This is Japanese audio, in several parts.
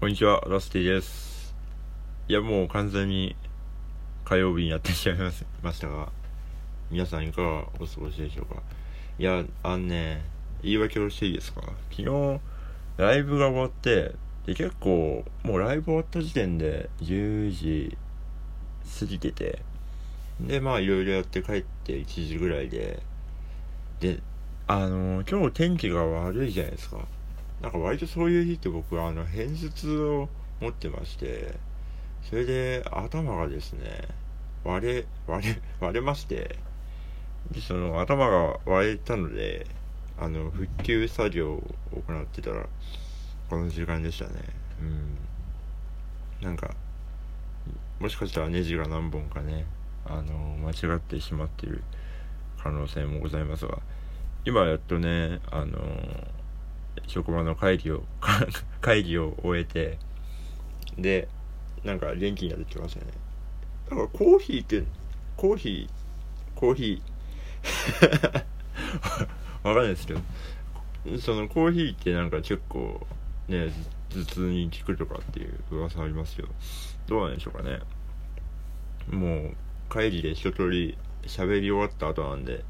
こんにちは、ラスティです。いや、もう完全に火曜日にやってしまい ましたが、皆さんいかがお過ごしでしょうか。いや、あのね、言い訳をしていいですか昨日、ライブが終わって、で、結構、もうライブ終わった時点で10時過ぎてて、で、まあいろいろやって帰って1時ぐらいで、で、あの今日天気が悪いじゃないですか。なんか割とそういう日って僕はあの偏頭痛を持ってましてそれで頭がですね割れ割れ割れましてでその頭が割れたのであの復旧作業を行ってたらこの時間でしたね。うん。なんかもしかしたらネジが何本かねあの間違ってしまっている可能性もございますが今やっとねあの職場の会議を 会議を終えてでなんか元気になってきましたね。だからコーヒーってコーヒーコーヒー。わかんないですけどそのコーヒーってなんか結構ね頭痛に効くとかっていう噂ありますけどどうなんでしょうかね。もう会議で一通り喋り終わった後なんで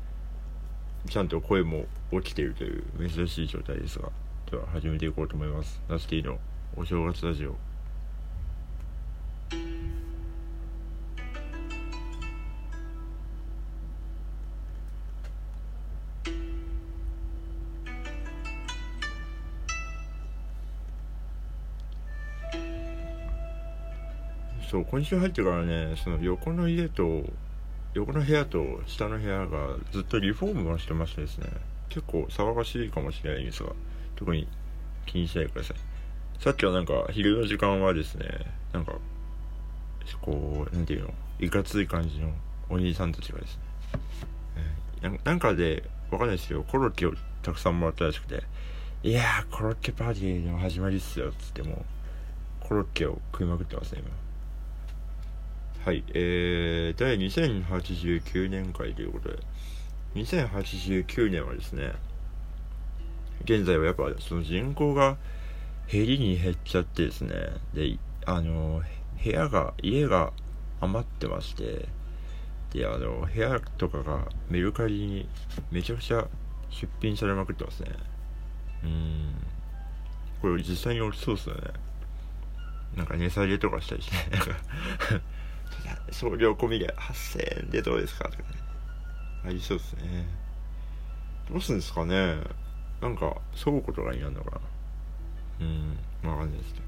ちゃんと声も起きているという珍しい状態ですがでは始めていこうと思います。ラスティのお正月ラジオ。そう今週入ってからねその横の家と横の部屋と下の部屋がずっとリフォームをしてましてですね結構騒がしいかもしれないんですが特に気にしないでください。さっきはなんか昼の時間はですねなんかこうなんていうのいかつい感じのお兄さんたちがですね、えー、なんかでわかんないですけどコロッケをたくさんもらったらしくていやーコロッケパーティーの始まりっすよっつってもうコロッケを食いまくってますね今。はい、えー、第2089年会ということで、2089年はですね、現在はやっぱその人口が減りに減っちゃってですね、で、あの、部屋が、家が余ってまして、で、あの、部屋とかがメルカリにめちゃくちゃ出品されまくってますね。うん。これ実際に起きそうっすよね。なんか値下げとかしたりして、なんか送料込みで8000円でどうですかとかね。ありそうですね。どうすんですかねなんか、倉庫とかになるのかなうん、わかんないですけど。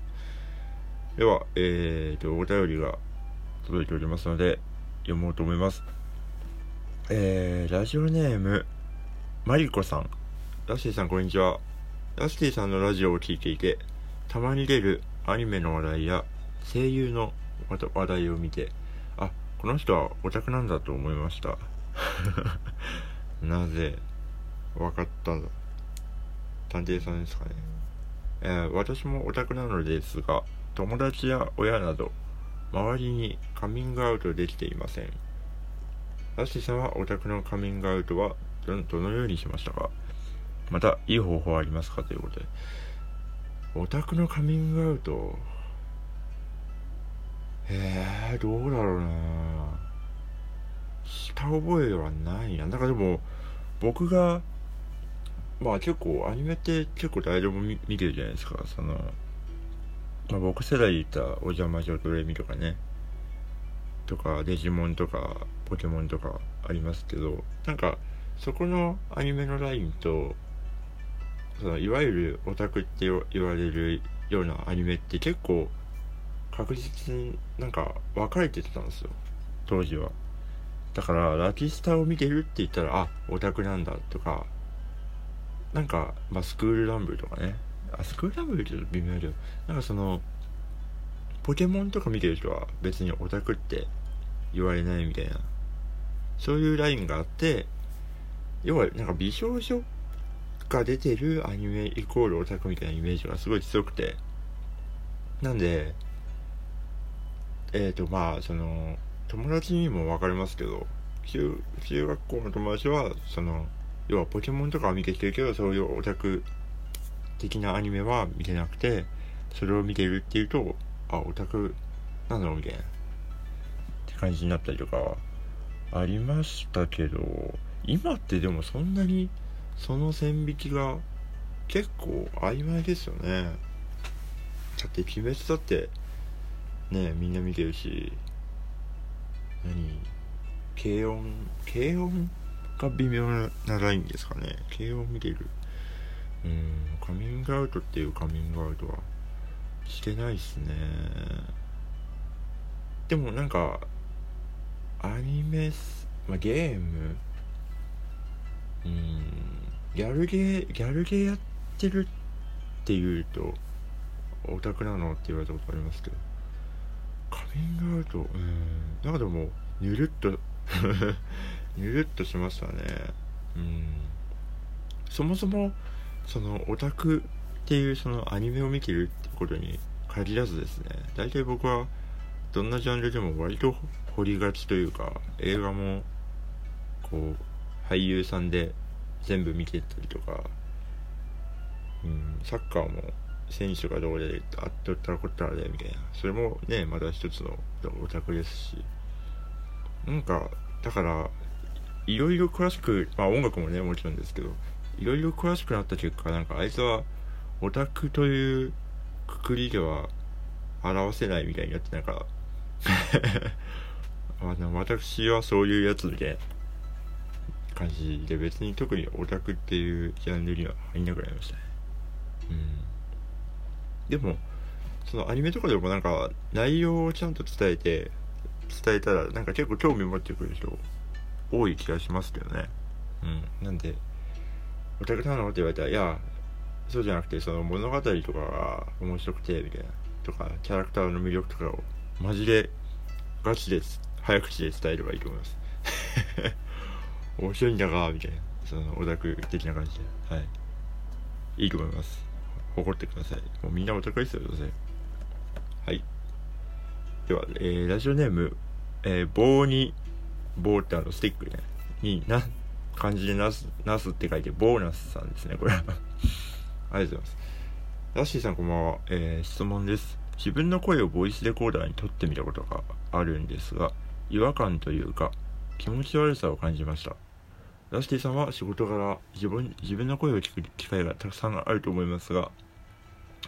では、えーと、お便りが届いておりますので、読もうと思います。えー、ラジオネーム、マリコさん。ラスティさん、こんにちは。ラスティさんのラジオを聴いていて、たまに出るアニメの話題や声優の話題を見て、この人はオタクなんだと思いました。なぜ、わかったんだ。探偵さんですかね。えー、私もオタクなのですが、友達や親など、周りにカミングアウトできていません。ラシさんはオタクのカミングアウトはどのようにしましたか？また、いい方法ありますかということで。オタクのカミングアウト？えー、どうだろうなした覚えはないな。だからでも、僕が、まあ結構アニメって結構誰でも見てるじゃないですか。その、まあ僕世代で言ったお邪魔女ドレミとかね、とかデジモンとかポケモンとかありますけど、なんかそこのアニメのラインと、そのいわゆるオタクって言われるようなアニメって結構確実になんか分かれてたんですよ当時はだからラキスタを見てるって言ったらあオタクなんだとかなんか、まあ、スクールランブルとかね。あスクールランブルって微妙だけどなんかそのポケモンとか見てる人は別にオタクって言われないみたいな。そういうラインがあって要はなんか美少女が出てるアニメイコールオタクみたいなイメージがすごい強くて。なんでえっ、ー、とまあその友達にも分かりますけど中中学校の友達はその要はポケモンとかは見てきてるけどそういうオタク的なアニメは見てなくてそれを見てるっていうとあオタクなのみたいなって感じになったりとかありましたけど今ってでもそんなにその線引きが結構曖昧ですよね。だって鬼滅だってねみんな見てるし何？軽音？軽音が微妙なラインですかね。軽音見てる。うんカミングアウトっていうカミングアウトはしてないっすね。でもなんかアニメス、まあ、ゲーム。うんギャルゲーギャルゲーやってるっていうとオタクなのって言われたことありますけど。カミングアウト。うん。なんかでもぬるっとぬるっとしましたね。うん。そもそもそのオタクっていうそのアニメを見てるってことに限らずですね。大体僕はどんなジャンルでも割と掘りがちというか映画もこう俳優さんで全部見てたりとか、うん、サッカーも選手がどうであっとったらこったらでみたいな。それもねまた一つのオタクですし。なんかだからいろいろ詳しくまあ音楽もねもちろんですけどいろいろ詳しくなった結果なんかあいつはオタクというくくりでは表せないみたいになってなんか あの私はそういうやつで感じで別に特にオタクっていうジャンルには入んなくなりましたね。うん。でもそのアニメとかでもなんか内容をちゃんと伝えて伝えたらなんか結構興味持ってくる人多い気がしますけどね。うん。なんでオタクなのって言われたらいやそうじゃなくてその物語とかが面白くてみたいな。とかキャラクターの魅力とかをマジでガチで早口で伝えればいいと思います。面白いんだがみたいな。そのオタク的な感じで。はい。いいと思います。誇ってください。もうみんなオタクですよどうせ。はい。では、えー、ラジオネーム、えー、棒に棒ってあのスティックね。にな漢字でナスナスって書いてボーナスさんですねこれは。ありがとうございます。ラッシーさんこんばんは、えー、質問です。自分の声をボイスレコーダーに撮ってみたことがあるんですが違和感というか気持ち悪さを感じました。ラスティさんは仕事柄自分自分の声を聞く機会がたくさんあると思いますが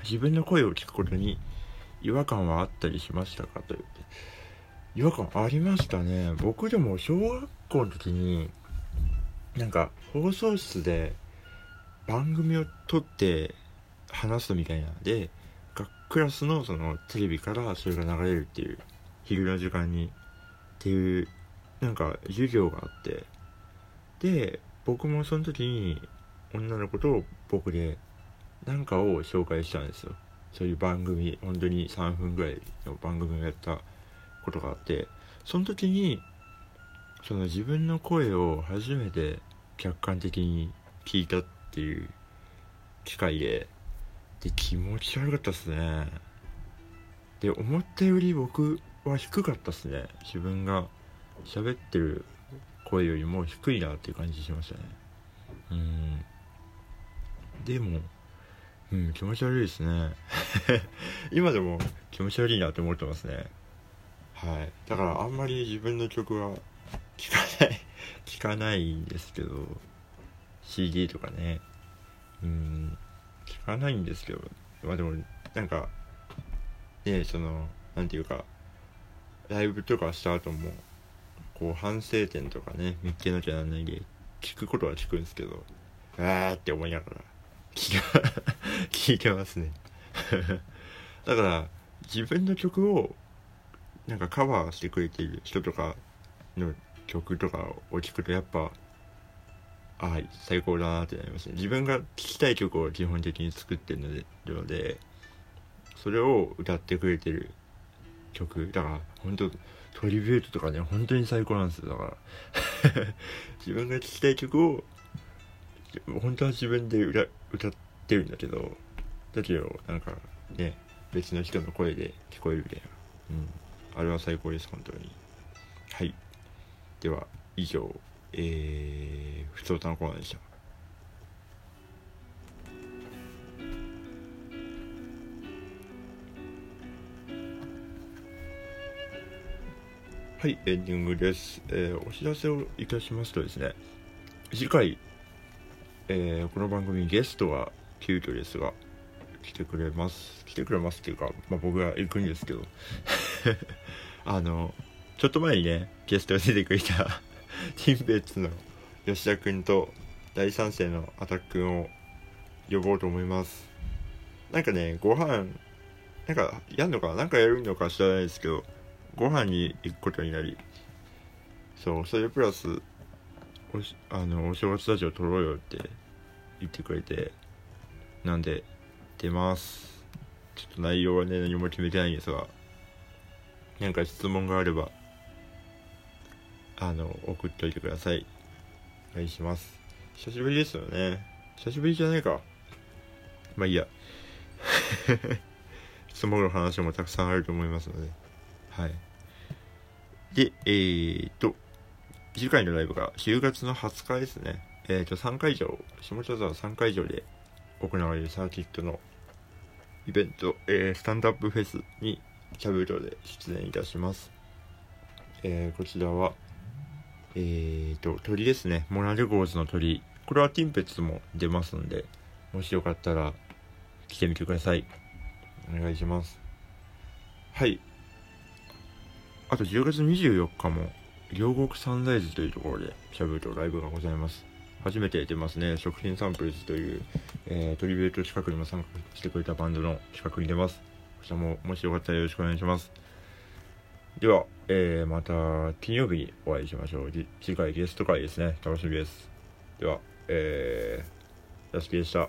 自分の声を聞くことに違和感はあったりしましたか？という。違和感ありましたね。僕でも小学校の時になんか放送室で番組を撮って話すみたいな。のでクラスのそのテレビからそれが流れるっていう昼の時間に。っていうなんか授業があってで僕もその時に女の子と僕で何かを紹介したんですよ。そういう番組本当に3分ぐらいの番組をやったことがあってその時にその自分の声を初めて客観的に聞いたっていう機会でで気持ち悪かったっすね。で思ったより僕は低かったっすね。自分が喋ってる声よりも低いなっていう感じしましたね。うん。でもうん気持ち悪いですね。今でも気持ち悪いなって思ってますね。はい。だからあんまり自分の曲は聴かない 聴かないんですけど CD とかね。うん。聞かないんですけど。まあでもなんかねその何て言うかライブとかした後もこう反省点とかね見つけなきゃならないで聞くことは聞くんですけどあーって思いながら聞 聞いてますね。だから自分の曲をなんかカバーしてくれている人とかの曲とかを聞くとやっぱあ最高だなってなりますね。自分が聴きたい曲を基本的に作ってるのでそれを歌ってくれてる曲だから本当トリビュートとかね本当に最高なんですよ。だから。自分が聴きたい曲を本当は自分で歌歌ってるんだけどだけどなんかね別の人の声で聞こえるみたいな。うん。あれは最高です本当に。はい。では以上。えー、普通歌のコーナーでした。はいエンディングです、えーお知らせをいたしますとですね次回、えーこの番組ゲストが急遽ですが来てくれます。来てくれますっていうか、まあ、僕が行くんですけど。あのちょっと前にねゲストが出てくれたティンペッツの吉田君と大賛成のアタック君を呼ぼうと思います。なんかねご飯なんかやんのかな？なんかやるのか知らないですけどご飯に行くことになりそうそれプラスおしあのお正月ラジオ撮ろうよって言ってくれてなんで出ます。ちょっと内容はね何も決めてないんですがなんか質問があればあの送っといてください。お願いします。久しぶりですよね。久しぶりじゃないか。まあいいや。質問の話もたくさんあると思いますので。はい。でえー、っと次回のライブが10月の20日ですね。えー、っと3会場下北沢3会場で行われるサーキットのイベント、えースタンドアップフェスにキャブロで出演いたします、えーこちらはえーと鳥ですね。モナルゴーズの鳥。これはティンペッツも出ますんでもしよかったら来てみてください。お願いします。はい。あと10月24日も両国サンライズというところでキャブとライブがございます。初めて出ますね。食品サンプルズという、えートリビュート企画にも参加してくれたバンドの企画に出ます。こちらももしよかったらよろしくお願いします。では、えーまた金曜日にお会いしましょう。次回ゲスト会ですね。楽しみです。ではえー、やすきでした。